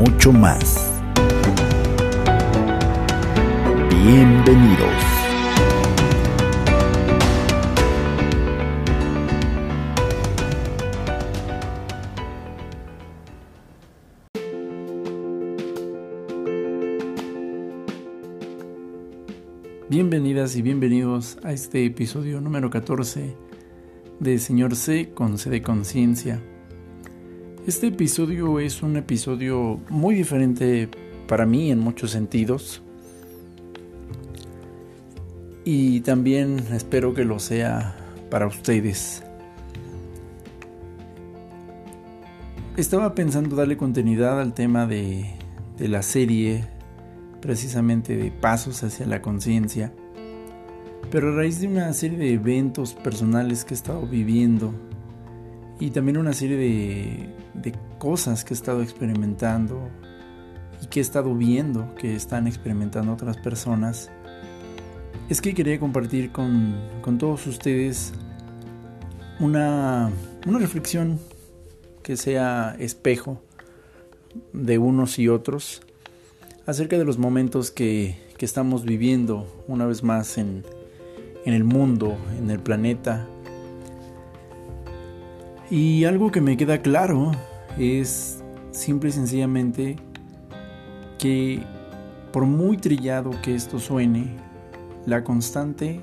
mucho más. Bienvenidos. Bienvenidas y bienvenidos a este episodio número 14 de Señor C con C de Conciencia. Este episodio es un episodio muy diferente para mí en muchos sentidos. Y también espero que lo sea para ustedes. Estaba pensando darle continuidad al tema de, la serie, precisamente de Pasos hacia la Conciencia, pero a raíz de una serie de eventos personales que he estado viviendo y también una serie de, cosas que he estado experimentando y que he estado viendo que están experimentando otras personas, es que quería compartir con, con todos ustedes una, una reflexión que sea espejo de unos y otros acerca de los momentos que, que estamos viviendo una vez más en, en el mundo, en el planeta, y algo que me queda claro es simple y sencillamente que por muy trillado que esto suene, la constante,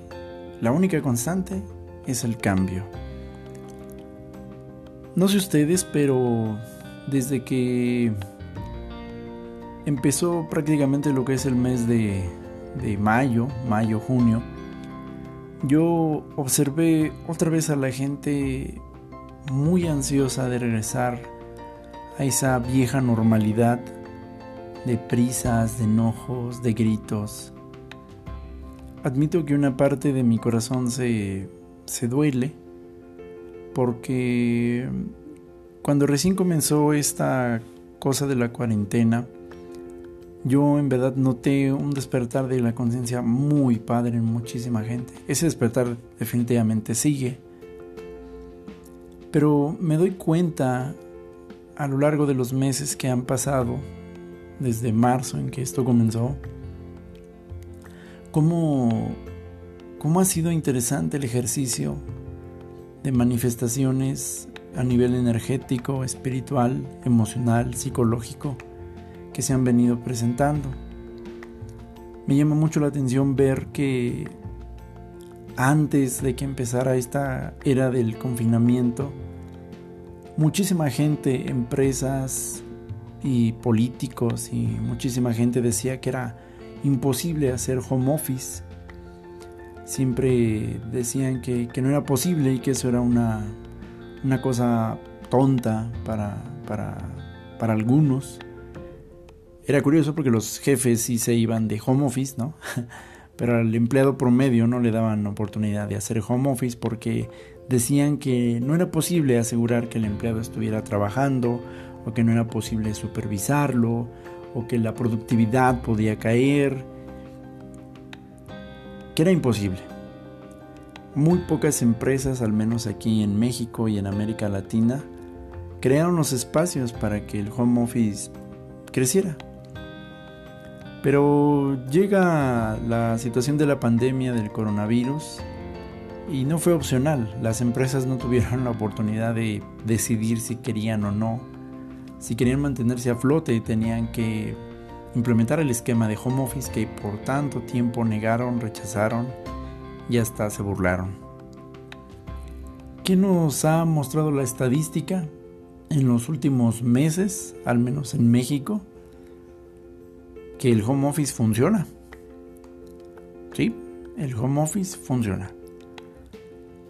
la única constante es el cambio. No sé ustedes, pero desde que empezó prácticamente lo que es el mes de, de mayo, mayo, junio, yo observé otra vez a la gente muy ansiosa de regresar a esa vieja normalidad de prisas, de enojos, de gritos. Admito que una parte de mi corazón se, se duele porque cuando recién comenzó esta cosa de la cuarentena, yo en verdad noté un despertar de la conciencia muy padre en muchísima gente. Ese despertar definitivamente sigue pero me doy cuenta a lo largo de los meses que han pasado, desde marzo en que esto comenzó, cómo, cómo ha sido interesante el ejercicio de manifestaciones a nivel energético, espiritual, emocional, psicológico que se han venido presentando. Me llama mucho la atención ver que antes de que empezara esta era del confinamiento, muchísima gente, empresas y políticos y muchísima gente decía que era imposible hacer home office. Siempre decían que, no era posible y que eso era una, una cosa tonta para, para, para algunos. Era curioso porque los jefes sí se iban de home office, ¿no? pero al empleado promedio no le daban oportunidad de hacer home office porque decían que no era posible asegurar que el empleado estuviera trabajando o que no era posible supervisarlo o que la productividad podía caer, que era imposible. Muy pocas empresas, al menos aquí en México y en América Latina, crearon los espacios para que el home office creciera. Pero llega la situación de la pandemia del coronavirus y no fue opcional. Las empresas no tuvieron la oportunidad de decidir si querían o no. Si querían mantenerse a flote tenían que implementar el esquema de home office que por tanto tiempo negaron, rechazaron y hasta se burlaron. ¿Qué nos ha mostrado la estadística en los últimos meses, al menos en México? Que el home office funciona. Sí, el home office funciona.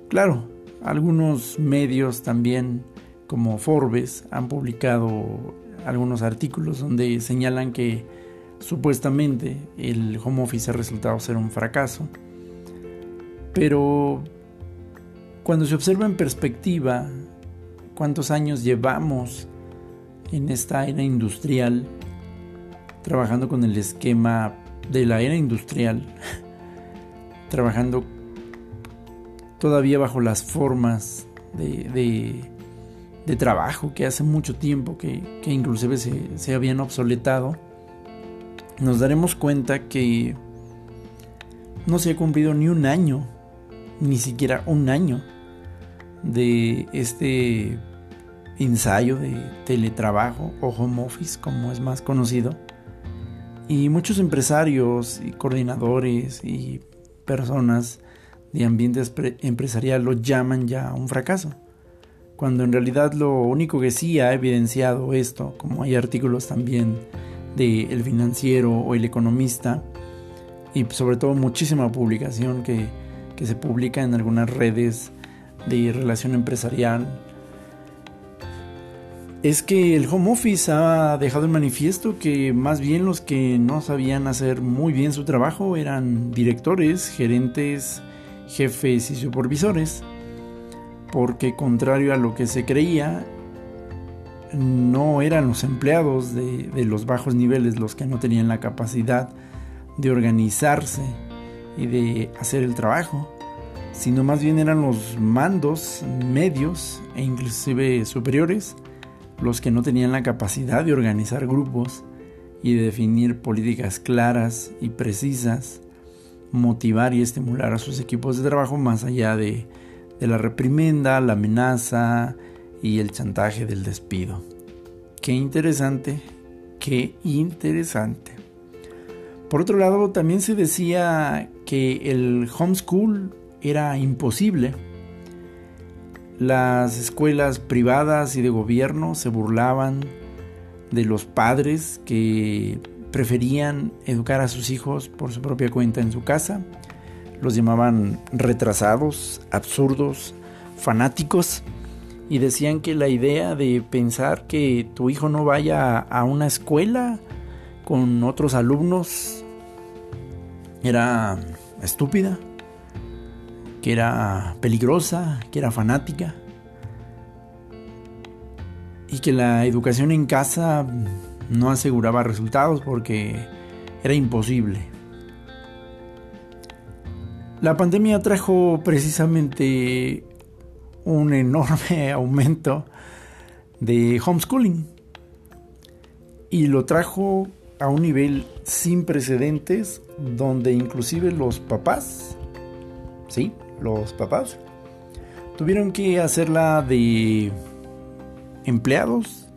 Claro, algunos medios también como Forbes han publicado algunos artículos donde señalan que supuestamente el home office ha resultado ser un fracaso. Pero cuando se observa en perspectiva cuántos años llevamos en esta era industrial, trabajando con el esquema de la era industrial, trabajando todavía bajo las formas de, trabajo que hace mucho tiempo que, que inclusive se, se habían obsoletado, nos daremos cuenta que no se ha cumplido ni un año, ni siquiera un año de este ensayo de teletrabajo o home office, como es más conocido. Y muchos empresarios y coordinadores y personas de ambiente empresarial lo llaman ya un fracaso. Cuando en realidad lo único que sí ha evidenciado esto, como hay artículos también de El Financiero o El Economista, y sobre todo muchísima publicación que, que se publica en algunas redes de relación empresarial, es que el home office ha dejado en manifiesto que más bien los que no sabían hacer muy bien su trabajo eran directores, gerentes, jefes y supervisores, porque contrario a lo que se creía, no eran los empleados de, de los bajos niveles los que no tenían la capacidad de organizarse y de hacer el trabajo, sino más bien eran los mandos medios e inclusive superiores los que no tenían la capacidad de organizar grupos y de definir políticas claras y precisas, motivar y estimular a sus equipos de trabajo más allá de, la reprimenda, la amenaza y el chantaje del despido. Qué interesante, qué interesante. Por otro lado, también se decía que el homeschool era imposible las escuelas privadas y de gobierno se burlaban de los padres que preferían educar a sus hijos por su propia cuenta en su casa. Los llamaban retrasados, absurdos, fanáticos y decían que la idea de pensar que tu hijo no vaya a una escuela con otros alumnos era estúpida que era peligrosa, que era fanática y que la educación en casa no aseguraba resultados porque era imposible. La pandemia trajo precisamente un enorme aumento de homeschooling y lo trajo a un nivel sin precedentes donde inclusive los papás, sí, los papás, tuvieron que hacerla de empleados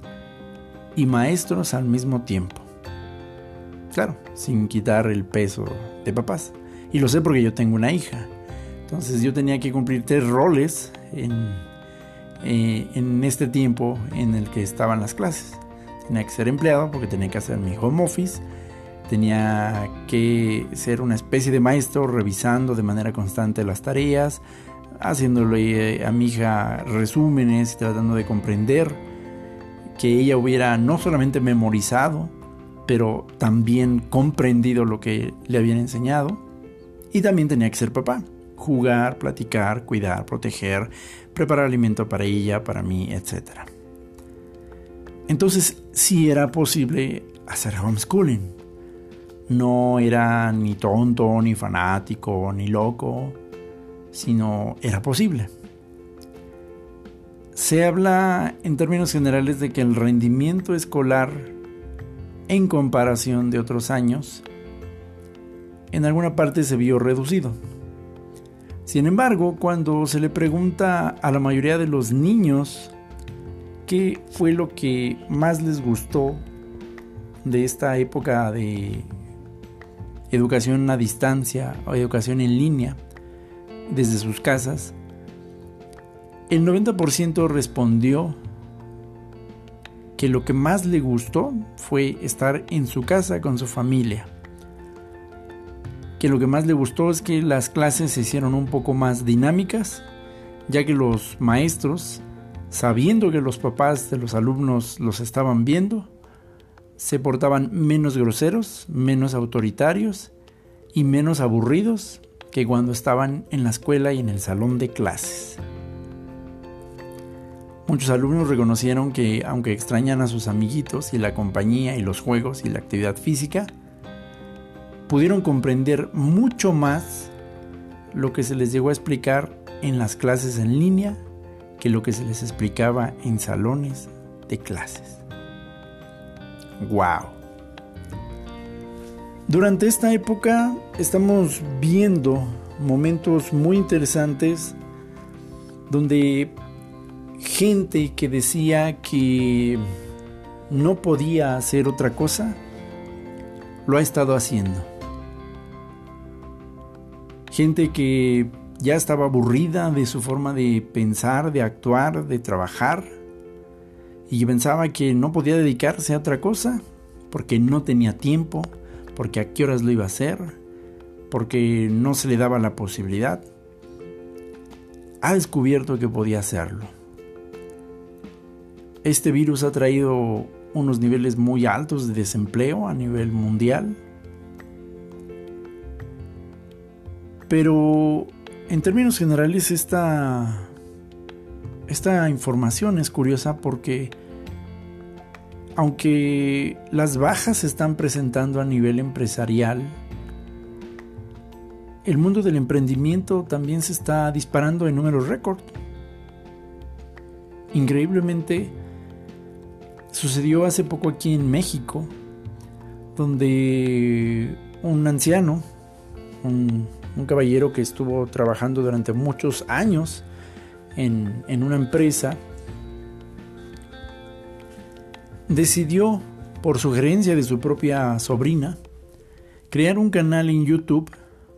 y maestros al mismo tiempo. Claro, sin quitar el peso de papás. Y lo sé porque yo tengo una hija. Entonces yo tenía que cumplir tres roles en, eh, en este tiempo en el que estaban las clases. Tenía que ser empleado porque tenía que hacer mi home office tenía que ser una especie de maestro revisando de manera constante las tareas, haciéndole eh, a mi hija resúmenes tratando de comprender que ella hubiera no solamente memorizado, pero también comprendido lo que le habían enseñado. Y también tenía que ser papá, jugar, platicar, cuidar, proteger, preparar alimento para ella, para mí, etc. Entonces sí era posible hacer homeschooling no era ni tonto, ni fanático, ni loco, sino era posible. Se habla en términos generales de que el rendimiento escolar en comparación de otros años en alguna parte se vio reducido. Sin embargo, cuando se le pregunta a la mayoría de los niños qué fue lo que más les gustó de esta época de educación a distancia o educación en línea desde sus casas, el 90% respondió que lo que más le gustó fue estar en su casa con su familia. Que lo que más le gustó es que las clases se hicieron un poco más dinámicas, ya que los maestros, sabiendo que los papás de los alumnos los estaban viendo, se portaban menos groseros, menos autoritarios y menos aburridos que cuando estaban en la escuela y en el salón de clases. Muchos alumnos reconocieron que, aunque extrañan a sus amiguitos y la compañía y los juegos y la actividad física, pudieron comprender mucho más lo que se les llegó a explicar en las clases en línea que lo que se les explicaba en salones de clases. ¡Wow! Durante esta época estamos viendo momentos muy interesantes donde gente que decía que no podía hacer otra cosa, lo ha estado haciendo. Gente que ya estaba aburrida de su forma de pensar, de actuar, de trabajar, y pensaba que no podía dedicarse a otra cosa, porque no tenía tiempo, porque a qué horas lo iba a hacer, porque no se le daba la posibilidad, ha descubierto que podía hacerlo. Este virus ha traído unos niveles muy altos de desempleo a nivel mundial, pero en términos generales esta, esta información es curiosa porque aunque las bajas se están presentando a nivel empresarial, el mundo del emprendimiento también se está disparando en números récord. Increíblemente, sucedió hace poco aquí en México, donde un anciano, un, caballero que estuvo trabajando durante muchos años en, una empresa, decidió, por sugerencia de su propia sobrina, crear un canal en YouTube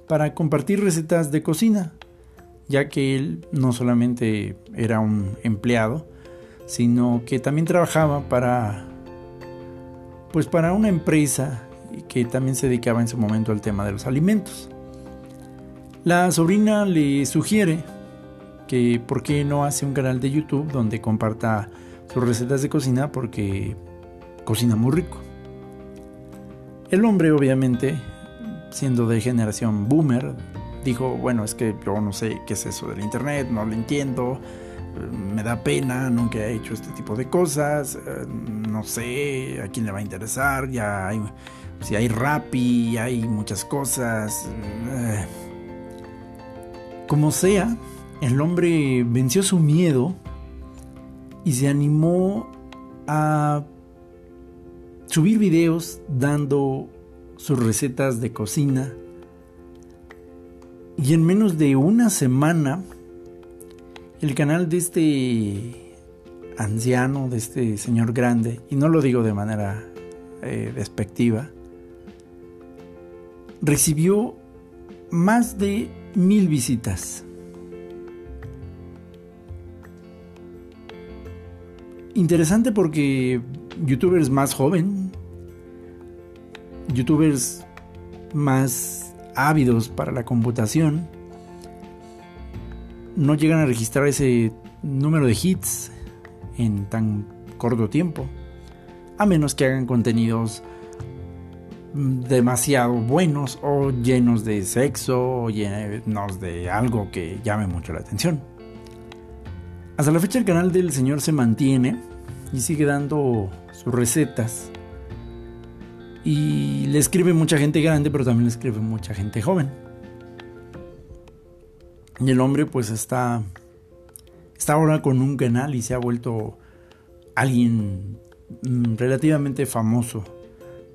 para compartir recetas de cocina, ya que él no solamente era un empleado, sino que también trabajaba para pues para una empresa que también se dedicaba en su momento al tema de los alimentos. La sobrina le sugiere por qué no hace un canal de YouTube donde comparta sus recetas de cocina porque cocina muy rico. El hombre obviamente, siendo de generación boomer, dijo, bueno, es que yo no sé qué es eso del internet, no lo entiendo, me da pena, nunca he hecho este tipo de cosas, no sé a quién le va a interesar, ya hay, si hay Rappi, hay muchas cosas. Eh. Como sea, el hombre venció su miedo y se animó a subir videos dando sus recetas de cocina. Y en menos de una semana, el canal de este anciano, de este señor grande, y no lo digo de manera eh, despectiva, recibió más de mil visitas. Interesante porque youtubers más joven, youtubers más ávidos para la computación, no llegan a registrar ese número de hits en tan corto tiempo, a menos que hagan contenidos demasiado buenos o llenos de sexo o llenos de algo que llame mucho la atención. Hasta la fecha el canal del señor se mantiene y sigue dando sus recetas. Y le escribe mucha gente grande, pero también le escribe mucha gente joven. Y el hombre pues está está ahora con un canal y se ha vuelto alguien mm, relativamente famoso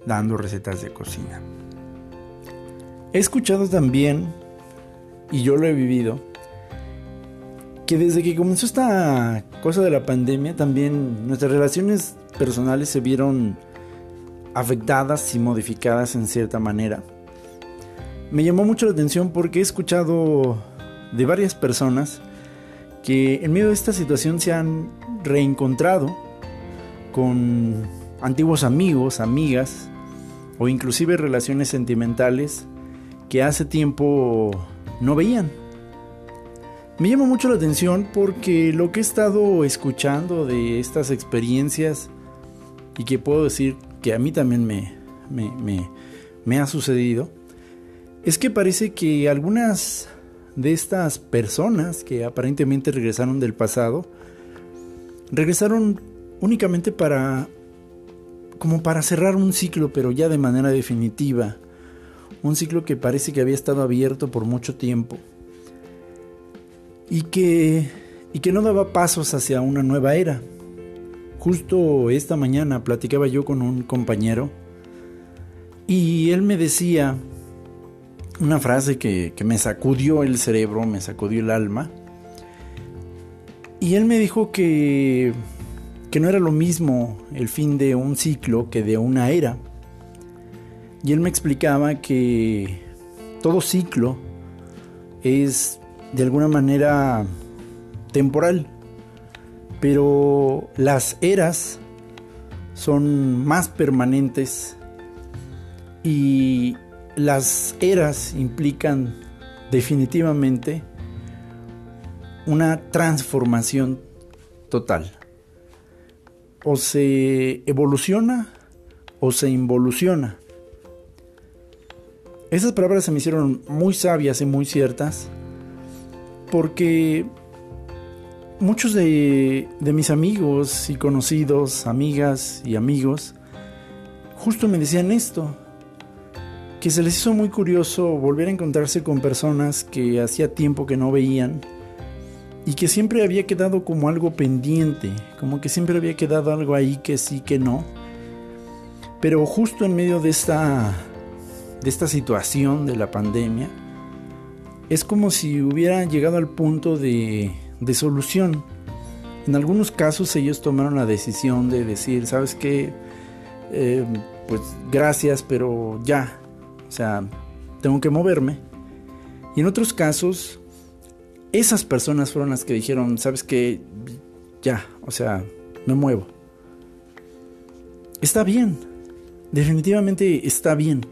dando recetas de cocina. He escuchado también, y yo lo he vivido, que desde que comenzó esta cosa de la pandemia, también nuestras relaciones personales se vieron afectadas y modificadas en cierta manera. Me llamó mucho la atención porque he escuchado de varias personas que en medio de esta situación se han reencontrado con antiguos amigos, amigas o inclusive relaciones sentimentales que hace tiempo no veían. Me llama mucho la atención porque lo que he estado escuchando de estas experiencias y que puedo decir que a mí también me, ha sucedido, es que parece que algunas de estas personas que aparentemente regresaron del pasado, regresaron únicamente para como para cerrar un ciclo, pero ya de manera definitiva. Un ciclo que parece que había estado abierto por mucho tiempo. Y que, y que no daba pasos hacia una nueva era. Justo esta mañana platicaba yo con un compañero y él me decía una frase que, que me sacudió el cerebro, me sacudió el alma. Y él me dijo que que no era lo mismo el fin de un ciclo que de una era. Y él me explicaba que todo ciclo es de alguna manera temporal, pero las eras son más permanentes y las eras implican definitivamente una transformación total. O se evoluciona o se involuciona. Esas palabras se me hicieron muy sabias y muy ciertas porque muchos de, mis amigos y conocidos, amigas y amigos, justo me decían esto, que se les hizo muy curioso volver a encontrarse con personas que hacía tiempo que no veían y que siempre había quedado como algo pendiente, como que siempre había quedado algo ahí que sí, que no. Pero justo en medio de esta, de esta situación de la pandemia, es como si hubiera llegado al punto de, de solución. En algunos casos ellos tomaron la decisión de decir, ¿sabes qué? Eh, pues gracias, pero ya. O sea, tengo que moverme. Y en otros casos esas personas fueron las que dijeron, sabes que ya, o sea, me muevo. Está bien, definitivamente está bien.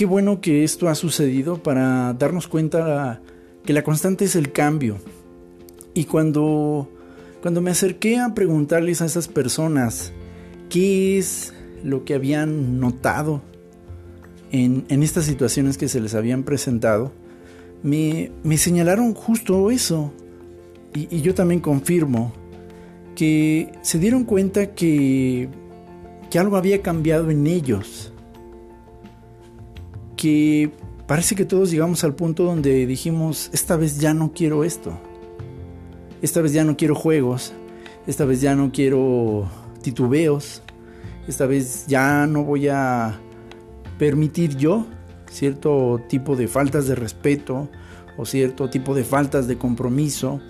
Qué bueno que esto ha sucedido para darnos cuenta que la constante es el cambio. Y cuando, cuando me acerqué a preguntarles a esas personas qué es lo que habían notado en, en estas situaciones que se les habían presentado, me, señalaron justo eso. Y, yo también confirmo que se dieron cuenta que, que algo había cambiado en ellos. Que parece que todos llegamos al punto donde dijimos, esta vez ya no quiero esto. Esta vez ya no quiero juegos. Esta vez ya no quiero titubeos. Esta vez ya no voy a permitir yo cierto tipo de faltas de respeto o cierto tipo de faltas de compromiso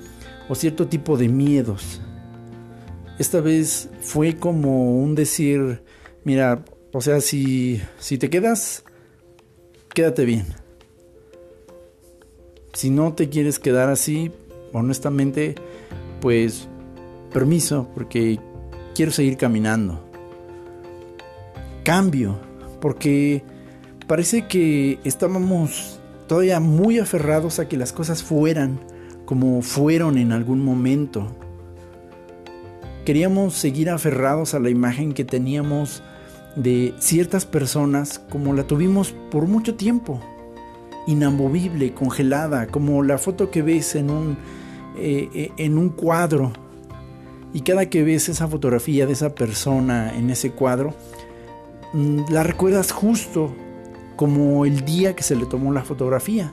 o cierto tipo de miedos. Esta vez fue como un decir, mira, o sea, si, si te quedas, quédate bien. Si no te quieres quedar así, honestamente, pues permiso, porque quiero seguir caminando. Cambio, porque parece que estábamos todavía muy aferrados a que las cosas fueran como fueron en algún momento. Queríamos seguir aferrados a la imagen que teníamos de ciertas personas como la tuvimos por mucho tiempo, inamovible, congelada, como la foto que ves en un, eh, eh, en un cuadro. Y cada que ves esa fotografía de esa persona en ese cuadro, mm, la recuerdas justo como el día que se le tomó la fotografía.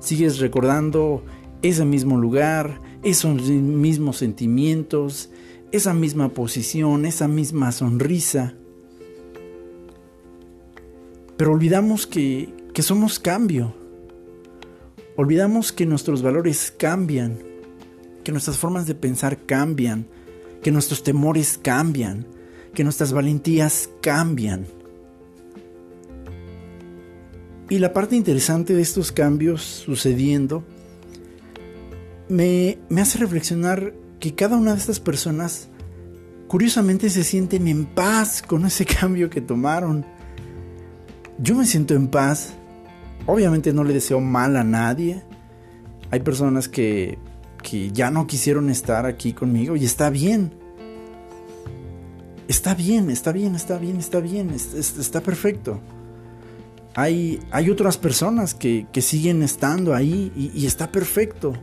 Sigues recordando ese mismo lugar, esos mismos sentimientos, esa misma posición, esa misma sonrisa. Pero olvidamos que, que somos cambio. Olvidamos que nuestros valores cambian, que nuestras formas de pensar cambian, que nuestros temores cambian, que nuestras valentías cambian. Y la parte interesante de estos cambios sucediendo me, hace reflexionar que cada una de estas personas curiosamente se sienten en paz con ese cambio que tomaron. Yo me siento en paz. Obviamente no le deseo mal a nadie. Hay personas que, que ya no quisieron estar aquí conmigo y está bien. está bien, está bien, está bien, está bien, está, perfecto. Hay, hay, otras personas que, siguen estando ahí y, está perfecto.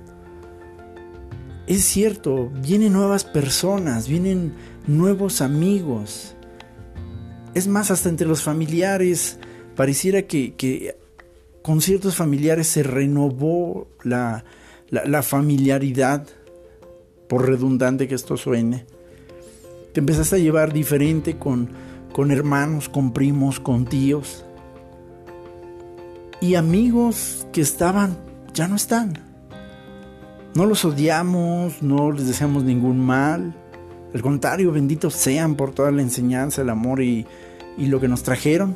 Es cierto, vienen nuevas personas, vienen nuevos amigos. Es más, hasta entre los familiares, pareciera que, con ciertos familiares se renovó la, familiaridad, por redundante que esto suene. Te empezaste a llevar diferente con, hermanos, con primos, con tíos. Y amigos que estaban, ya no están. No los odiamos, no les deseamos ningún mal. Al contrario, benditos sean por toda la enseñanza, el amor y lo que nos trajeron.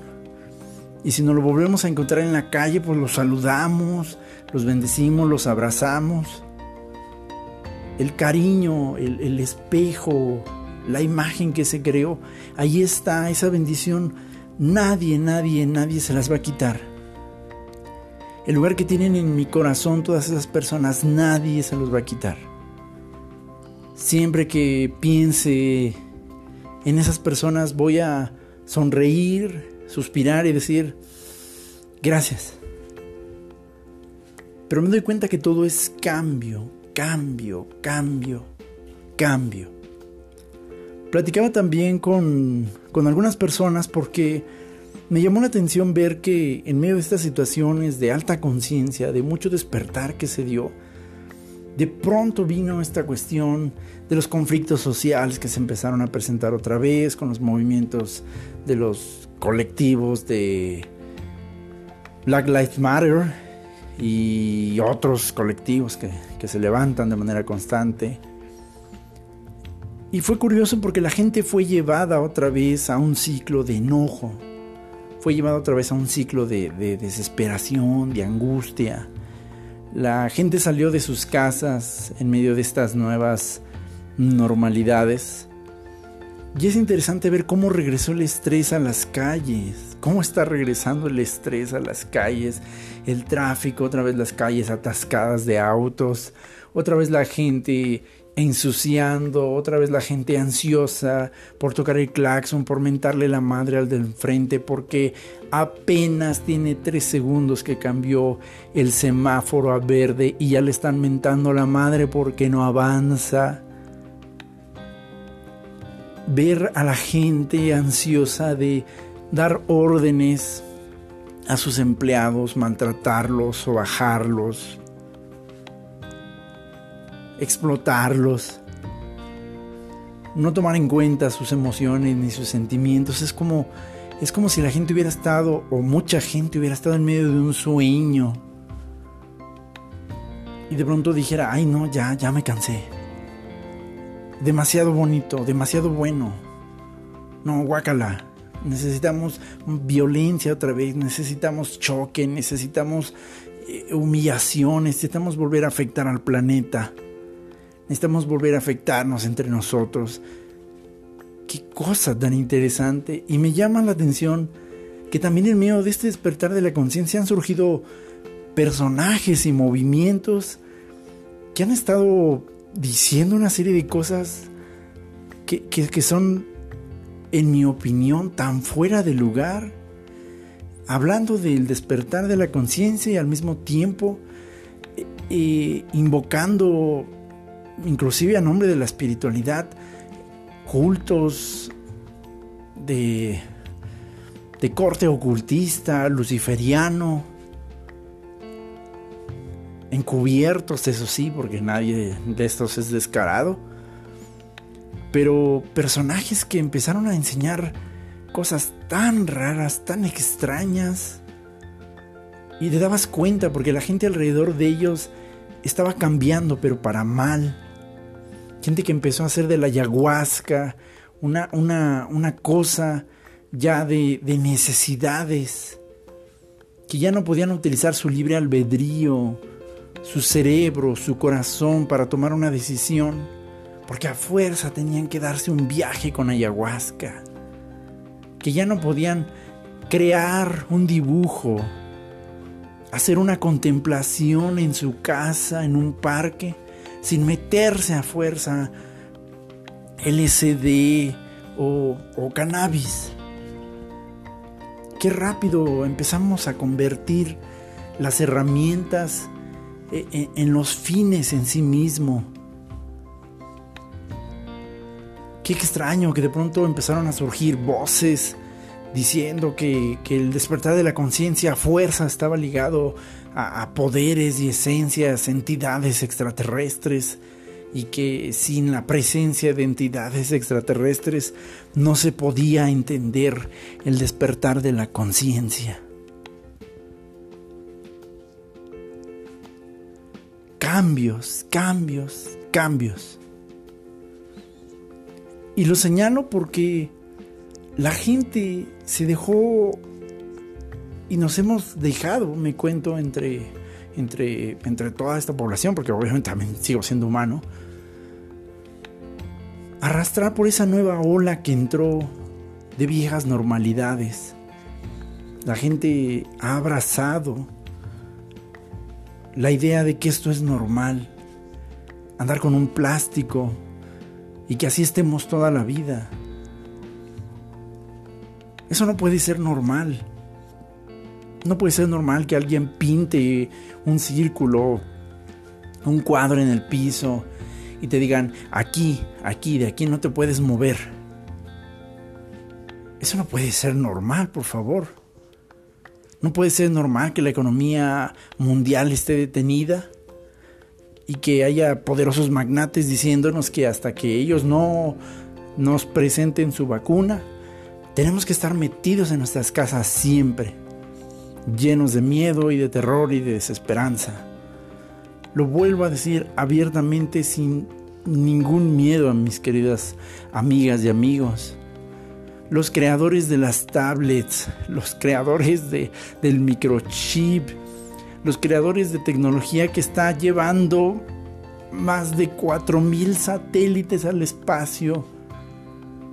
Y si nos lo volvemos a encontrar en la calle, pues los saludamos, los bendecimos, los abrazamos. El cariño, el, el espejo, la imagen que se creó, ahí está esa bendición. Nadie, nadie, nadie se las va a quitar. El lugar que tienen en mi corazón todas esas personas, nadie se los va a quitar. Siempre que piense en esas personas voy a sonreír, suspirar y decir, gracias. Pero me doy cuenta que todo es cambio, cambio, cambio, cambio. Platicaba también con, algunas personas porque me llamó la atención ver que en medio de estas situaciones de alta conciencia, de mucho despertar que se dio, de pronto vino esta cuestión de los conflictos sociales que se empezaron a presentar otra vez con los movimientos de los colectivos de Black Lives Matter y otros colectivos que, que se levantan de manera constante. Y fue curioso porque la gente fue llevada otra vez a un ciclo de enojo, fue llevada otra vez a un ciclo de, desesperación, de angustia. La gente salió de sus casas en medio de estas nuevas normalidades. Y es interesante ver cómo regresó el estrés a las calles, cómo está regresando el estrés a las calles, el tráfico, otra vez las calles atascadas de autos, otra vez la gente ensuciando, otra vez la gente ansiosa por tocar el claxon, por mentarle la madre al del frente, porque apenas tiene tres segundos que cambió el semáforo a verde y ya le están mentando la madre porque no avanza. Ver a la gente ansiosa de dar órdenes a sus empleados, maltratarlos o bajarlos explotarlos, no tomar en cuenta sus emociones ni sus sentimientos. Es como, es como si la gente hubiera estado, o mucha gente hubiera estado en medio de un sueño. Y de pronto dijera, ay no, ya, ya me cansé. Demasiado bonito, demasiado bueno. No, guácala. Necesitamos violencia otra vez, necesitamos choque, necesitamos eh, humillación, necesitamos volver a afectar al planeta. Necesitamos volver a afectarnos entre nosotros. Qué cosa tan interesante. Y me llama la atención que también en medio de este despertar de la conciencia han surgido personajes y movimientos que han estado diciendo una serie de cosas que, que son, en mi opinión, tan fuera de lugar. Hablando del despertar de la conciencia y al mismo tiempo eh, invocando inclusive a nombre de la espiritualidad, cultos de, de corte ocultista, luciferiano, encubiertos, eso sí, porque nadie de estos es descarado, pero personajes que empezaron a enseñar cosas tan raras, tan extrañas, y te dabas cuenta porque la gente alrededor de ellos estaba cambiando, pero para mal. Gente que empezó a hacer de la ayahuasca una, una, cosa ya de, de necesidades, que ya no podían utilizar su libre albedrío, su cerebro, su corazón para tomar una decisión, porque a fuerza tenían que darse un viaje con ayahuasca, que ya no podían crear un dibujo, hacer una contemplación en su casa, en un parque, sin meterse a fuerza LSD o, cannabis. Qué rápido empezamos a convertir las herramientas en, e, en los fines en sí mismo. Qué extraño que de pronto empezaron a surgir voces diciendo que, el despertar de la conciencia a fuerza estaba ligado a, poderes y esencias, entidades extraterrestres, y que sin la presencia de entidades extraterrestres no se podía entender el despertar de la conciencia. Cambios, cambios, cambios. Y lo señalo porque la gente se dejó y nos hemos dejado, me cuento, entre, entre, entre toda esta población, porque obviamente también sigo siendo humano, arrastrar por esa nueva ola que entró de viejas normalidades. La gente ha abrazado la idea de que esto es normal, andar con un plástico y que así estemos toda la vida. Eso no puede ser normal. No puede ser normal que alguien pinte un círculo, un cuadro en el piso y te digan, aquí, aquí, de aquí no te puedes mover. Eso no puede ser normal, por favor. No puede ser normal que la economía mundial esté detenida y que haya poderosos magnates diciéndonos que hasta que ellos no nos presenten su vacuna, tenemos que estar metidos en nuestras casas siempre, llenos de miedo y de terror y de desesperanza. Lo vuelvo a decir abiertamente sin ningún miedo a mis queridas amigas y amigos. Los creadores de las tablets, los creadores de, del microchip, los creadores de tecnología que está llevando más de 4.000 satélites al espacio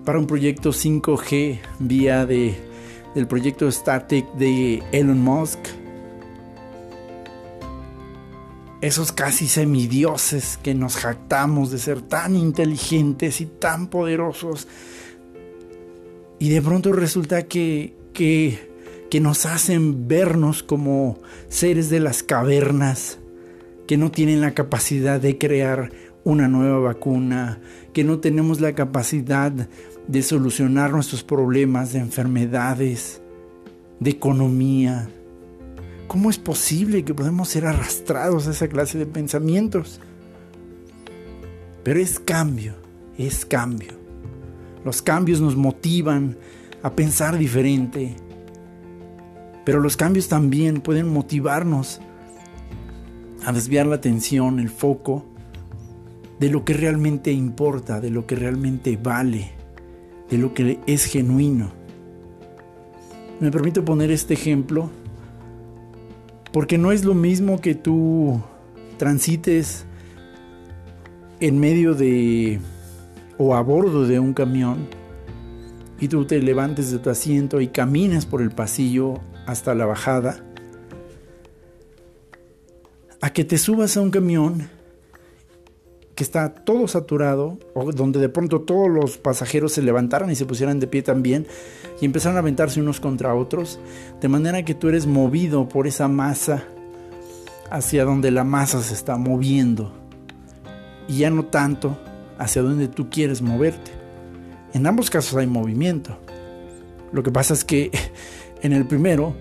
para un proyecto 5G vía de, del proyecto Static de Elon Musk. Esos casi semidioses que nos jactamos de ser tan inteligentes y tan poderosos. Y de pronto resulta que, que, nos hacen vernos como seres de las cavernas, que no tienen la capacidad de crear una nueva vacuna, que no tenemos la capacidad de solucionar nuestros problemas de enfermedades, de economía. ¿Cómo es posible que podamos ser arrastrados a esa clase de pensamientos? Pero es cambio, es cambio. Los cambios nos motivan a pensar diferente, pero los cambios también pueden motivarnos a desviar la atención, el foco de lo que realmente importa, de lo que realmente vale de lo que es genuino. Me permito poner este ejemplo porque no es lo mismo que tú transites en medio de o a bordo de un camión y tú te levantes de tu asiento y camines por el pasillo hasta la bajada, a que te subas a un camión que está todo saturado, o donde de pronto todos los pasajeros se levantaran y se pusieran de pie también y empezaron a aventarse unos contra otros, de manera que tú eres movido por esa masa hacia donde la masa se está moviendo. Y ya no tanto hacia donde tú quieres moverte. En ambos casos hay movimiento. Lo que pasa es que en el primero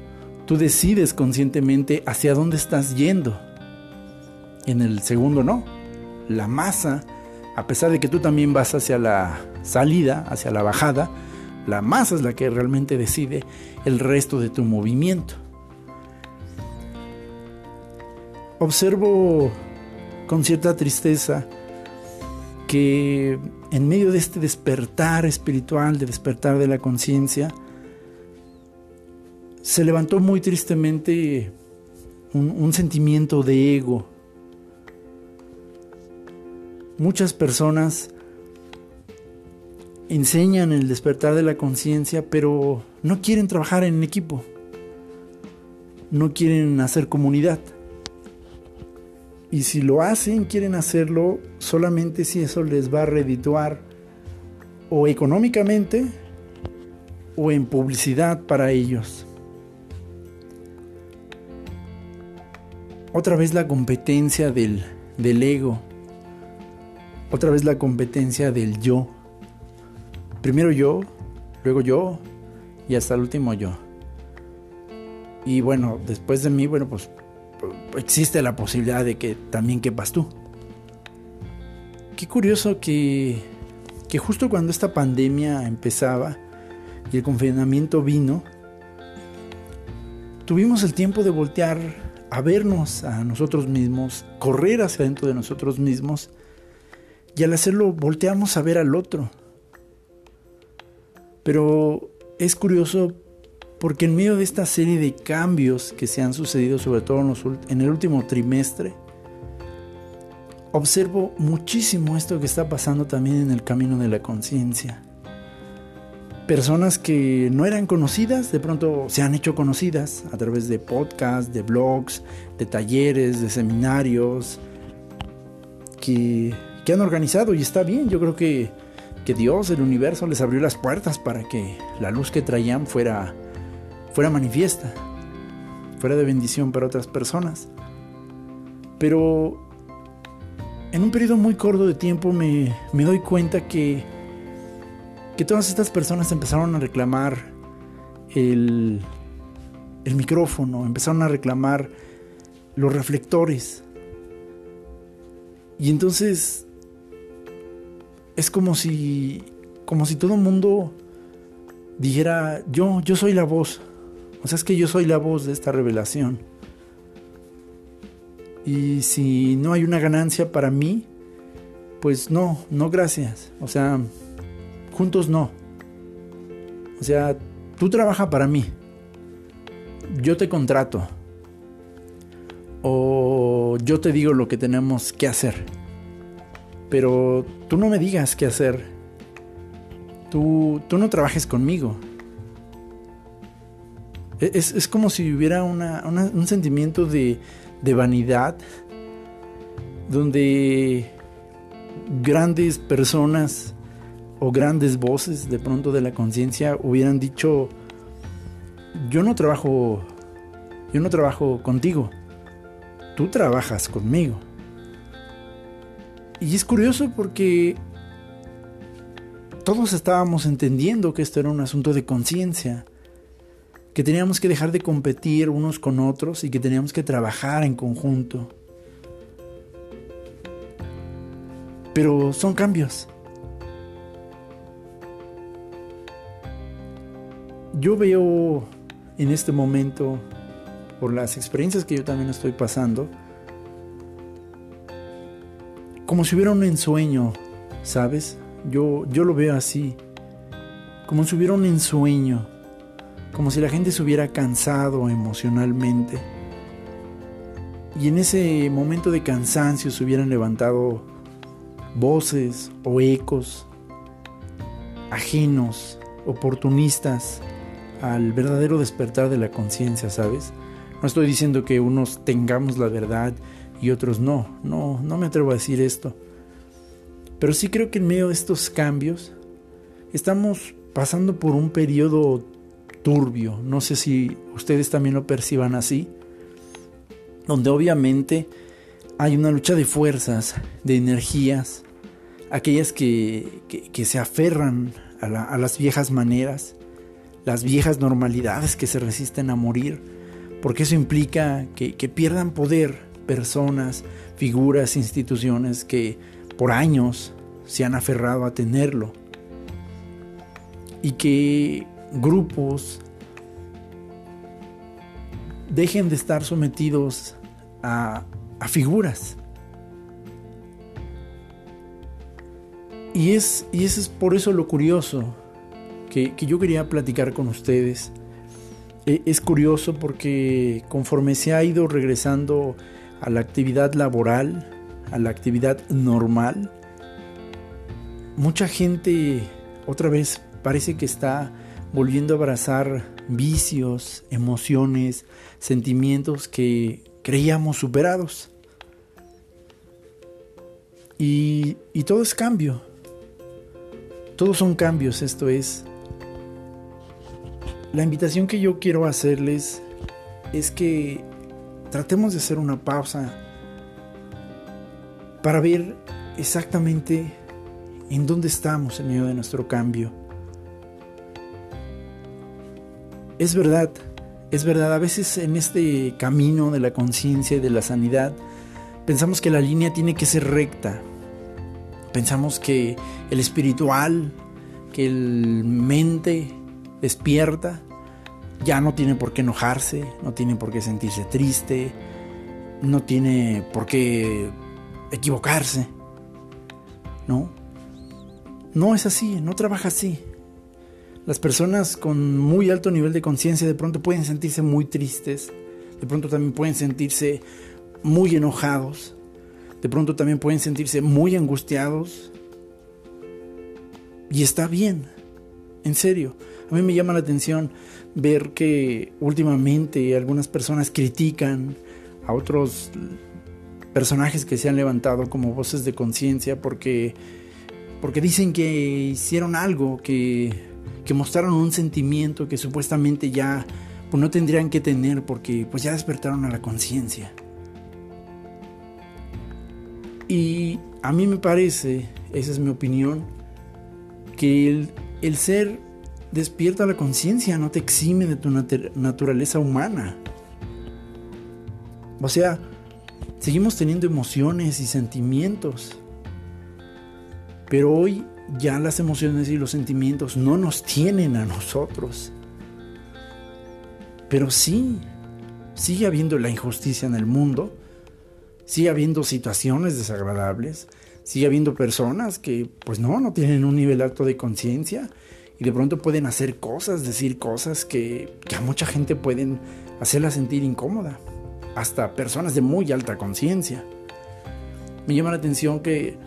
tú decides conscientemente hacia dónde estás yendo. En el segundo no la masa, a pesar de que tú también vas hacia la salida, hacia la bajada, la masa es la que realmente decide el resto de tu movimiento. Observo con cierta tristeza que en medio de este despertar espiritual, de despertar de la conciencia, se levantó muy tristemente un, un, sentimiento de ego, Muchas personas enseñan el despertar de la conciencia, pero no quieren trabajar en equipo. No quieren hacer comunidad. Y si lo hacen, quieren hacerlo solamente si eso les va a redituar o económicamente o en publicidad para ellos. Otra vez la competencia del, del ego. Otra vez la competencia del yo. Primero yo, luego yo y hasta el último yo. Y bueno, después de mí, bueno, pues existe la posibilidad de que también quepas tú. Qué curioso que, que justo cuando esta pandemia empezaba y el confinamiento vino, tuvimos el tiempo de voltear a vernos a nosotros mismos, correr hacia dentro de nosotros mismos, y al hacerlo volteamos a ver al otro. Pero es curioso porque en medio de esta serie de cambios que se han sucedido, sobre todo en, el último trimestre, observo muchísimo esto que está pasando también en el camino de la conciencia. Personas que no eran conocidas, de pronto se han hecho conocidas a través de podcasts, de blogs, de talleres, de seminarios, que, que han organizado y está bien, yo creo que, que Dios, el universo, les abrió las puertas para que la luz que traían fuera fuera manifiesta, fuera de bendición para otras personas. Pero en un periodo muy corto de tiempo me, doy cuenta que, que todas estas personas empezaron a reclamar el, el micrófono, empezaron a reclamar los reflectores. Y entonces es como si como si todo el mundo dijera, yo yo soy la voz. O sea, es que yo soy la voz de esta revelación. Y si no hay una ganancia para mí, pues no, no gracias. O sea, juntos no. O sea, tú trabajas para mí. Yo te contrato. O yo te digo lo que tenemos que hacer. Pero tú no me digas qué hacer. Tú, tú no trabajes conmigo. Es, como si hubiera un sentimiento de, de vanidad donde grandes personas o grandes voces de pronto de la conciencia hubieran dicho yo no trabajo yo no trabajo contigo tú trabajas conmigo y es curioso porque todos estábamos entendiendo que esto era un asunto de conciencia que teníamos que dejar de competir unos con otros y que teníamos que trabajar en conjunto. Pero son cambios. Yo veo en este momento, por las experiencias que yo también estoy pasando, como si hubiera un ensueño, ¿sabes? Yo, yo lo veo así, como si hubiera un ensueño como si la gente se hubiera cansado emocionalmente. Y en ese momento de cansancio se hubieran levantado voces o ecos ajenos, oportunistas al verdadero despertar de la conciencia, ¿sabes? No estoy diciendo que unos tengamos la verdad y otros no, no, no me atrevo a decir esto. Pero sí creo que en medio de estos cambios estamos pasando por un periodo turbio. No sé si ustedes también lo perciban así. Donde obviamente hay una lucha de fuerzas, de energías, aquellas que, se aferran a, las viejas maneras, las viejas normalidades que se resisten a morir, porque eso implica que, que pierdan poder personas, figuras, instituciones que por años se han aferrado a tenerlo y que grupos dejen de estar sometidos a, figuras. Y es, y es por eso lo curioso que, yo quería platicar con ustedes. E, es curioso porque conforme se ha ido regresando a la actividad laboral, a la actividad normal, mucha gente otra vez parece que está volviendo a abrazar vicios, emociones, sentimientos que creíamos superados. Y, todo es cambio. Todos son cambios, esto es. La invitación que yo quiero hacerles es que tratemos de hacer una pausa para ver exactamente en dónde estamos en medio de nuestro cambio. Es verdad, es verdad, a veces en este camino de la conciencia y de la sanidad, pensamos que la línea tiene que ser recta. Pensamos que el espiritual, que el mente despierta, ya no tiene por qué enojarse, no tiene por qué sentirse triste, no tiene por qué equivocarse. ¿No? No es así, no trabaja así. Las personas con muy alto nivel de conciencia de pronto pueden sentirse muy tristes, de pronto también pueden sentirse muy enojados, de pronto también pueden sentirse muy angustiados. Y está bien, en serio. A mí me llama la atención ver que últimamente algunas personas critican a otros personajes que se han levantado como voces de conciencia porque porque dicen que hicieron algo que que mostraron un sentimiento que supuestamente ya pues, no tendrían que tener porque pues ya despertaron a la conciencia. Y a mí me parece, esa es mi opinión, que el, el ser despierta la conciencia no te exime de tu naturaleza humana. O sea, seguimos teniendo emociones y sentimientos. Pero hoy ya las emociones y los sentimientos no nos tienen a nosotros. Pero sí, sigue habiendo la injusticia en el mundo, sigue habiendo situaciones desagradables, sigue habiendo personas que pues no, no tienen un nivel alto de conciencia y de pronto pueden hacer cosas, decir cosas que, a mucha gente pueden hacerla sentir incómoda, hasta personas de muy alta conciencia. Me llama la atención que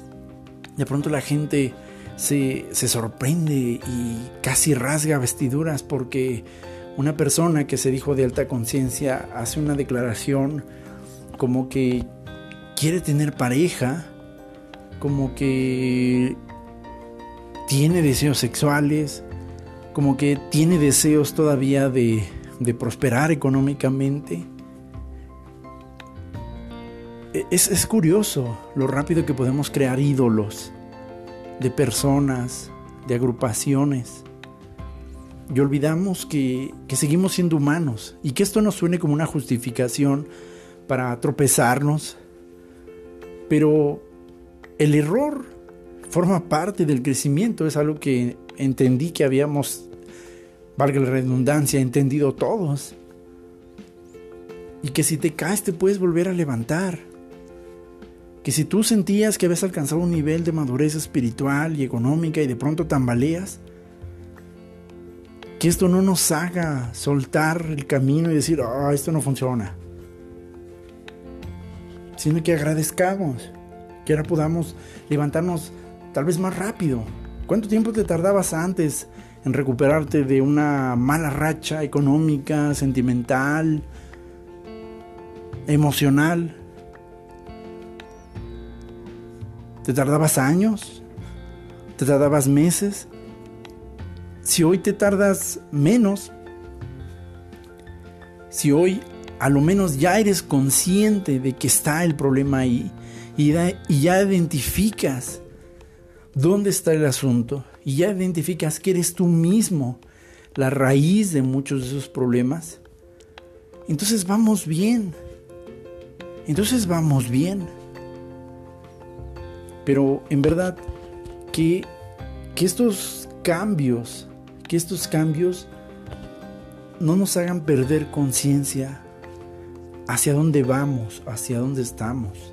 de pronto la gente se, sorprende y casi rasga vestiduras porque una persona que se dijo de alta conciencia hace una declaración como que quiere tener pareja, como que tiene deseos sexuales, como que tiene deseos todavía de, de prosperar económicamente. E, es, es curioso lo rápido que podemos crear ídolos de personas, de agrupaciones. Y olvidamos que, seguimos siendo humanos y que esto no suene como una justificación para tropezarnos, pero el error forma parte del crecimiento, es algo que entendí que habíamos, valga la redundancia, entendido todos. Y que si te caes te puedes volver a levantar que si tú sentías que habías alcanzado un nivel de madurez espiritual y económica y de pronto tambaleas, que esto no nos haga soltar el camino y decir, ah, esto no funciona, sino que agradezcamos, que ahora podamos levantarnos tal vez más rápido. ¿Cuánto tiempo te tardabas antes en recuperarte de una mala racha económica, sentimental, emocional? ¿Te tardabas años? ¿Te tardabas meses? Si hoy te tardas menos, si hoy a lo menos ya eres consciente de que está el problema ahí y, ya identificas dónde está el asunto y ya identificas que eres tú mismo la raíz de muchos de esos problemas, entonces vamos bien. Entonces vamos bien. Pero en verdad que, que estos cambios, que estos cambios no nos hagan perder conciencia hacia dónde vamos, hacia dónde estamos.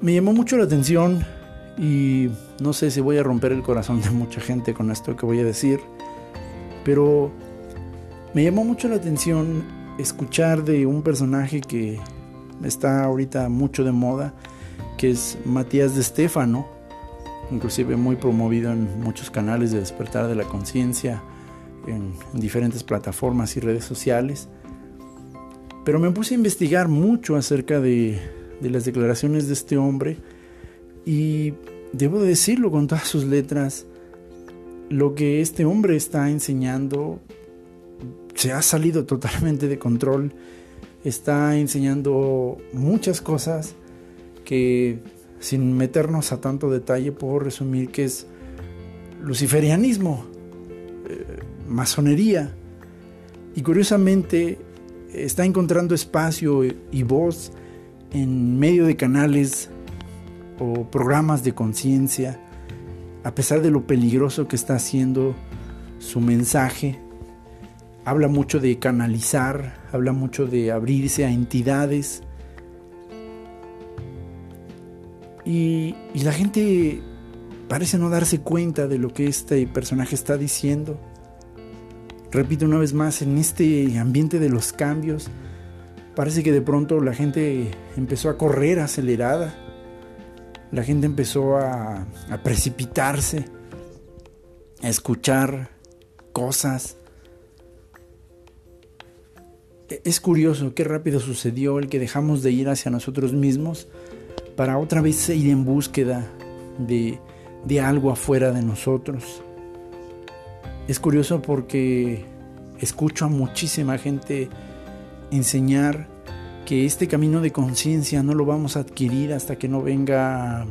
Me llamó mucho la atención y no sé si voy a romper el corazón de mucha gente con esto que voy a decir, pero me llamó mucho la atención escuchar de un personaje que está ahorita mucho de moda, que es Matías de Stefano, inclusive muy promovido en muchos canales de despertar de la conciencia, en, diferentes plataformas y redes sociales. Pero me puse a investigar mucho acerca de, de las declaraciones de este hombre y debo decirlo con todas sus letras, lo que este hombre está enseñando se ha salido totalmente de control. Está enseñando muchas cosas que sin meternos a tanto detalle puedo resumir que es luciferianismo, eh, masonería. Y curiosamente está encontrando espacio y voz en medio de canales o programas de conciencia, a pesar de lo peligroso que está haciendo su mensaje. Habla mucho de canalizar, habla mucho de abrirse a entidades. Y, y la gente parece no darse cuenta de lo que este personaje está diciendo. Repito una vez más, en este ambiente de los cambios, parece que de pronto la gente empezó a correr acelerada la gente empezó a, precipitarse, a escuchar cosas. Es curioso qué rápido sucedió el que dejamos de ir hacia nosotros mismos para otra vez ir en búsqueda de, de algo afuera de nosotros. Es curioso porque escucho a muchísima gente enseñar que este camino de conciencia no lo vamos a adquirir hasta que no venga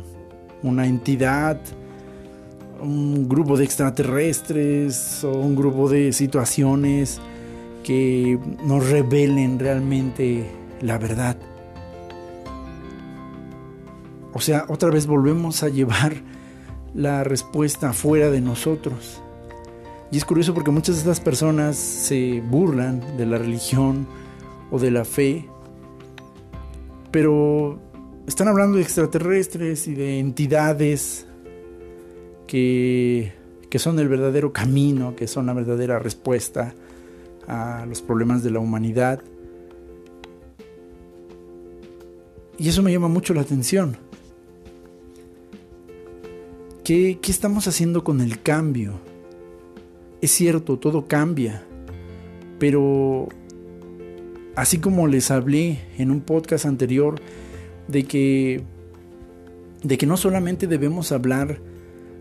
una entidad, un grupo de extraterrestres o un grupo de situaciones que nos revelen realmente la verdad. O sea, otra vez volvemos a llevar la respuesta fuera de nosotros. Y es curioso porque muchas de estas personas se burlan de la religión o de la fe pero están hablando de extraterrestres y de entidades que, que son el verdadero camino, que son la verdadera respuesta a los problemas de la humanidad. Y eso me llama mucho la atención. ¿Qué, ¿Qué, estamos haciendo con el cambio? Es cierto, todo cambia, pero Así como les hablé en un podcast anterior de que de que no solamente debemos hablar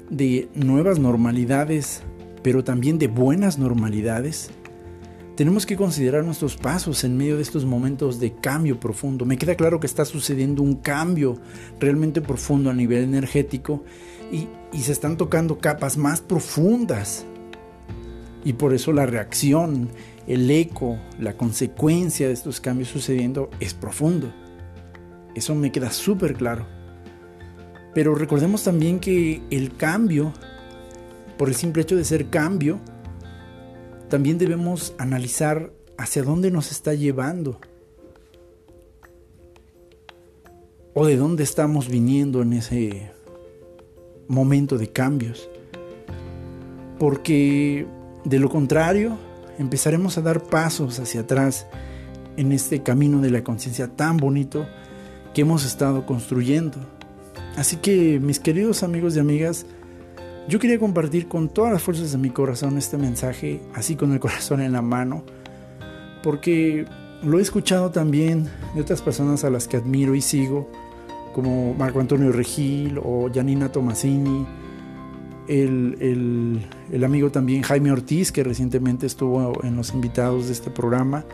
de nuevas normalidades, pero también de buenas normalidades, tenemos que considerar nuestros pasos en medio de estos momentos de cambio profundo. Me queda claro que está sucediendo un cambio realmente profundo a nivel energético y, se están tocando capas más profundas. Y por eso la reacción el eco, la consecuencia de estos cambios sucediendo es profundo. Eso me queda súper claro. Pero recordemos también que el cambio, por el simple hecho de ser cambio, también debemos analizar hacia dónde nos está llevando. O de dónde estamos viniendo en ese momento de cambios. Porque de lo contrario, empezaremos a dar pasos hacia atrás en este camino de la conciencia tan bonito que hemos estado construyendo. Así que mis queridos amigos y amigas, yo quería compartir con todas las fuerzas de mi corazón este mensaje, así con el corazón en la mano, porque lo he escuchado también de otras personas a las que admiro y sigo, como Marco Antonio Regil o Janina Tomasini, el, amigo también Jaime Ortiz, que recientemente estuvo en los invitados de este programa.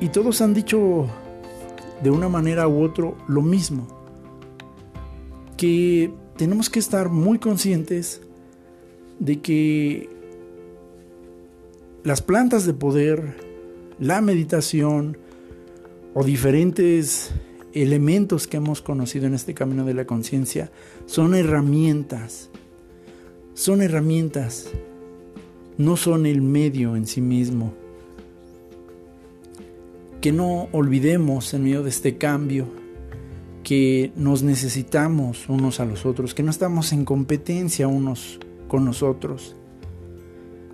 Y todos han dicho de una manera u otra lo mismo, que tenemos que estar muy conscientes de que las plantas de poder, la meditación o diferentes elementos que hemos conocido en este camino de la conciencia son herramientas. Son herramientas. No son el medio en sí mismo. Que no olvidemos en medio de este cambio que nos necesitamos unos a los otros, que no estamos en competencia unos con nosotros.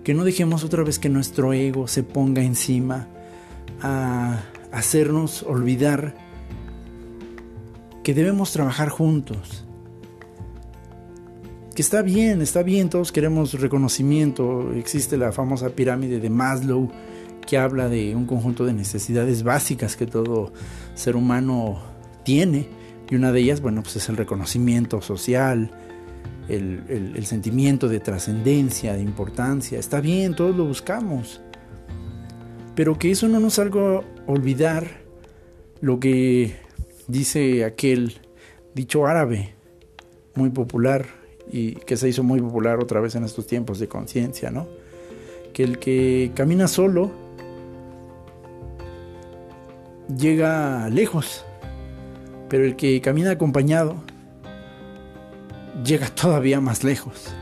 Que no dejemos otra vez que nuestro ego se ponga encima a hacernos olvidar que debemos trabajar juntos. Que está bien, está bien, todos queremos reconocimiento. Existe la famosa pirámide de Maslow que habla de un conjunto de necesidades básicas que todo ser humano tiene, Y una de ellas, bueno, pues es el reconocimiento social, el, sentimiento de trascendencia, de importancia. Está bien, todos lo buscamos. Pero que eso no nos haga olvidar lo que dice aquel dicho árabe muy popular y que se hizo muy popular otra vez en estos tiempos de conciencia, ¿no? Que el que camina solo llega lejos, pero el que camina acompañado llega todavía más lejos.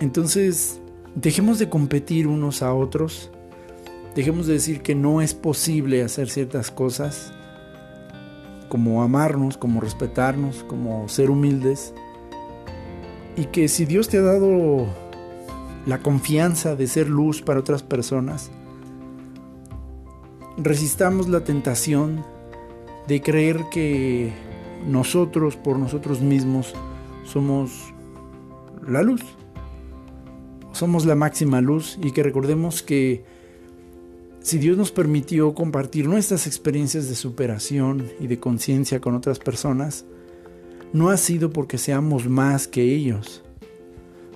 Entonces, dejemos de competir unos a otros, dejemos de decir que no es posible hacer ciertas cosas, como amarnos, como respetarnos, como ser humildes, y que si Dios te ha dado la confianza de ser luz para otras personas, resistamos la tentación de creer que nosotros por nosotros mismos somos la luz, somos la máxima luz y que recordemos que si Dios nos permitió compartir nuestras experiencias de superación y de conciencia con otras personas, no ha sido porque seamos más que ellos,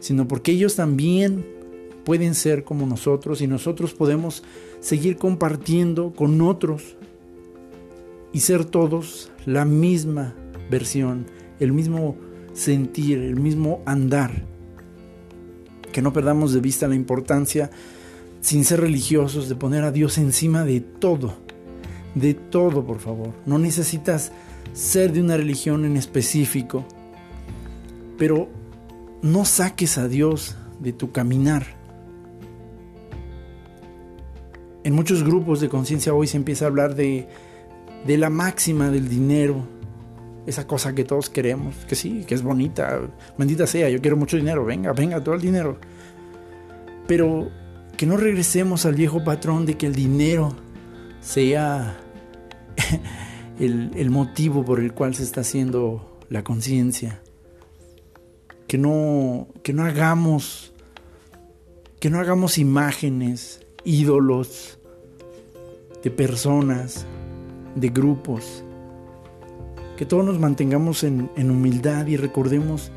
sino porque ellos también pueden ser como nosotros y nosotros podemos seguir compartiendo con otros y ser todos la misma versión, el mismo sentir, el mismo andar. Que no perdamos de vista la importancia, sin ser religiosos, de poner a Dios encima de todo. De todo, por favor. No necesitas ser de una religión en específico, pero no saques a Dios de tu caminar. En muchos grupos de conciencia hoy se empieza a hablar de, de la máxima del dinero, esa cosa que todos queremos, que sí, que es bonita, bendita sea, yo quiero mucho dinero, venga, venga, todo el dinero. Pero que no regresemos al viejo patrón de que el dinero sea el, motivo por el cual se está haciendo la conciencia. Que no, que no hagamos que no hagamos imágenes, ídolos de personas, de grupos. Que todos nos mantengamos en, en humildad y recordemos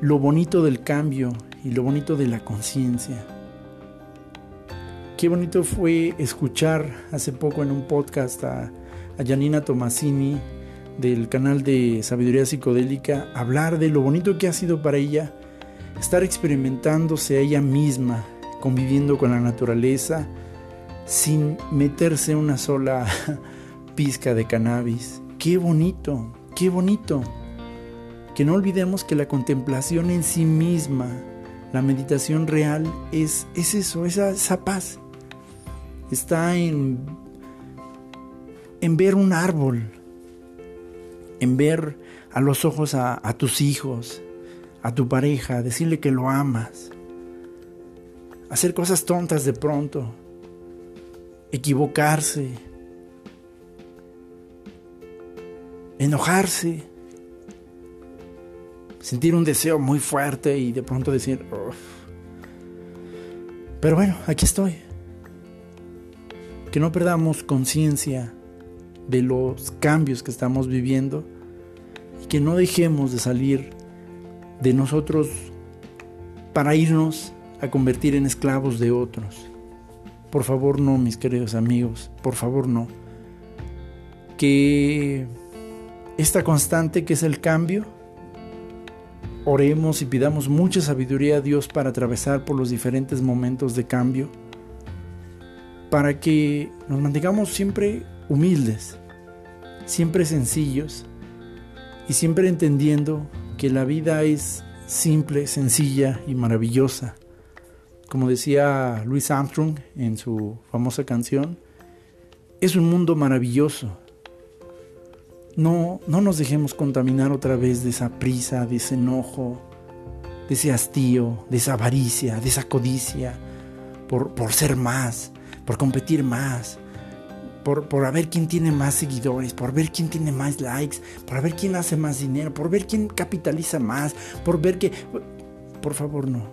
lo bonito del cambio y lo bonito de la conciencia. Qué bonito fue escuchar hace poco en un podcast a a Janina Tomasini del canal de Sabiduría Psicodélica hablar de lo bonito que ha sido para ella estar experimentándose a ella misma, conviviendo con la naturaleza, sin meterse una sola pizca de cannabis. Qué bonito, qué bonito. Que no olvidemos que la contemplación en sí misma, la meditación real, es, es eso, esa, esa paz. Está en en ver un árbol, en ver a los ojos a, tus hijos, a tu pareja, decirle que lo amas, hacer cosas tontas de pronto, equivocarse, enojarse, sentir un deseo muy fuerte y de pronto decir, pero bueno, aquí estoy. Que no perdamos conciencia de los cambios que estamos viviendo y que no dejemos de salir de nosotros para irnos a convertir en esclavos de otros. Por favor no, mis queridos amigos, por favor no. Que esta constante que es el cambio, oremos y pidamos mucha sabiduría a Dios para atravesar por los diferentes momentos de cambio, para que nos mantengamos siempre humildes, siempre sencillos y siempre entendiendo que la vida es simple, sencilla y maravillosa. Como decía Louis Armstrong en su famosa canción, es un mundo maravilloso. No, no nos dejemos contaminar otra vez de esa prisa, de ese enojo, de ese hastío, de esa avaricia, de esa codicia, por, por ser más, por competir más, por, por ver quién tiene más seguidores, por ver quién tiene más likes, por ver quién hace más dinero, por ver quién capitaliza más, por ver que... Por favor, no.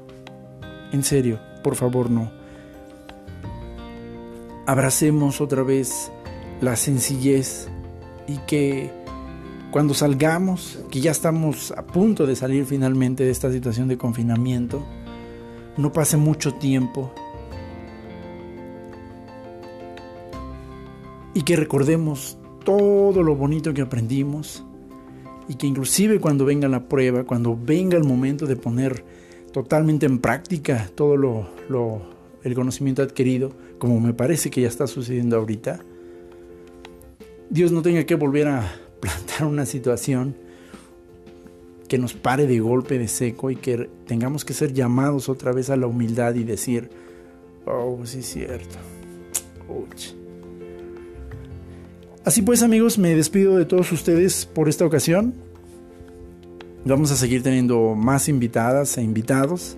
En serio, por favor, no. Abracemos otra vez la sencillez y que cuando salgamos, que ya estamos a punto de salir finalmente de esta situación de confinamiento, no pase mucho tiempo y que recordemos todo lo bonito que aprendimos y que inclusive cuando venga la prueba, cuando venga el momento de poner totalmente en práctica todo lo, el conocimiento adquirido, como me parece que ya está sucediendo ahorita, Dios no tenga que volver a plantar una situación que nos pare de golpe de seco y que tengamos que ser llamados otra vez a la humildad y decir, oh, sí es cierto. Así pues amigos, me despido de todos ustedes por esta ocasión. Vamos a seguir teniendo más invitadas e invitados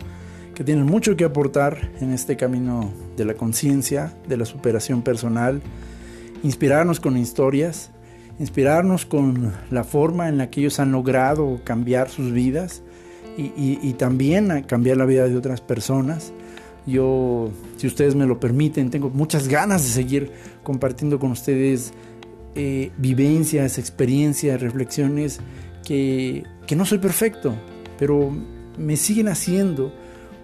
que tienen mucho que aportar en este camino de la conciencia, de la superación personal, inspirarnos con historias, inspirarnos con la forma en la que ellos han logrado cambiar sus vidas y, también cambiar la vida de otras personas. Yo, si ustedes me lo permiten, tengo muchas ganas de seguir compartiendo con ustedes eh, vivencias, experiencias, reflexiones que, que no soy perfecto, pero me siguen haciendo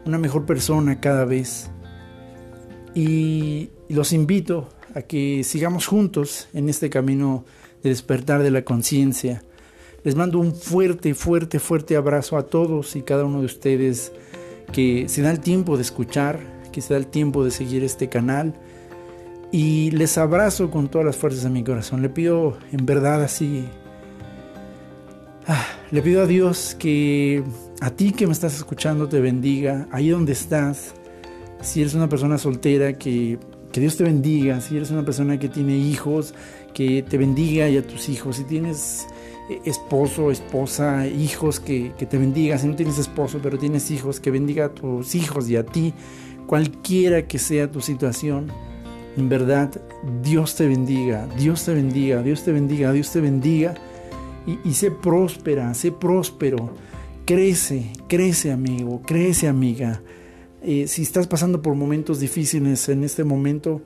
una mejor persona cada vez. Y los invito a que sigamos juntos en este camino de despertar de la conciencia. Les mando un fuerte, fuerte, fuerte abrazo a todos y cada uno de ustedes que se da el tiempo de escuchar, que se da el tiempo de seguir este canal y les abrazo con todas las fuerzas de mi corazón. Le pido en verdad así, ah, le pido a Dios que a ti que me estás escuchando te bendiga, ahí donde estás. Si eres una persona soltera, que, que Dios te bendiga. Si eres una persona que tiene hijos, que te bendiga y a tus hijos. Si tienes eh, esposo, esposa, hijos, que, que, te bendiga. Si no tienes esposo, pero tienes hijos, que bendiga a tus hijos y a ti. Cualquiera que sea tu situación, en verdad, Dios te bendiga, Dios te bendiga, Dios te bendiga, Dios te bendiga. Y, sé próspera, sé próspero. Crece, crece amigo, crece amiga. Eh, si estás pasando por momentos difíciles en este momento,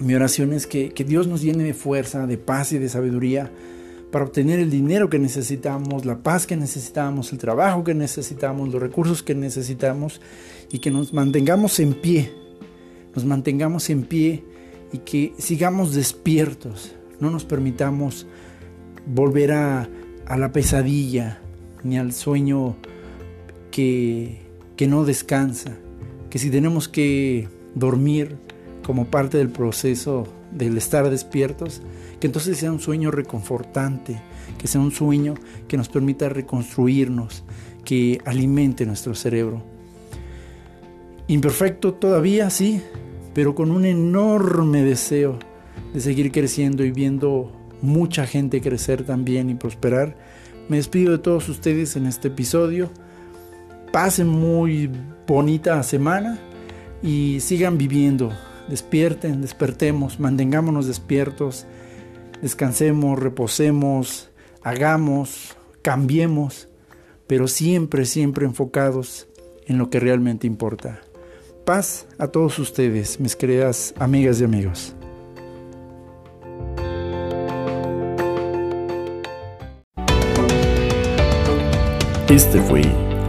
mi oración es que, que Dios nos llene de fuerza, de paz y de sabiduría para obtener el dinero que necesitamos, la paz que necesitamos, el trabajo que necesitamos, los recursos que necesitamos y que nos mantengamos en pie nos mantengamos en pie y que sigamos despiertos, no nos permitamos volver a, la pesadilla ni al sueño que, que no descansa, que si tenemos que dormir como parte del proceso del estar despiertos, que entonces sea un sueño reconfortante, que sea un sueño que nos permita reconstruirnos, que alimente nuestro cerebro. Imperfecto todavía, sí, pero con un enorme deseo de seguir creciendo y viendo mucha gente crecer también y prosperar. Me despido de todos ustedes en este episodio. Pasen muy bonita semana y sigan viviendo. Despierten, despertemos, mantengámonos despiertos, descansemos, reposemos, hagamos, cambiemos, pero siempre, siempre enfocados en lo que realmente importa. Paz a todos ustedes, mis queridas amigas y amigos. Este fue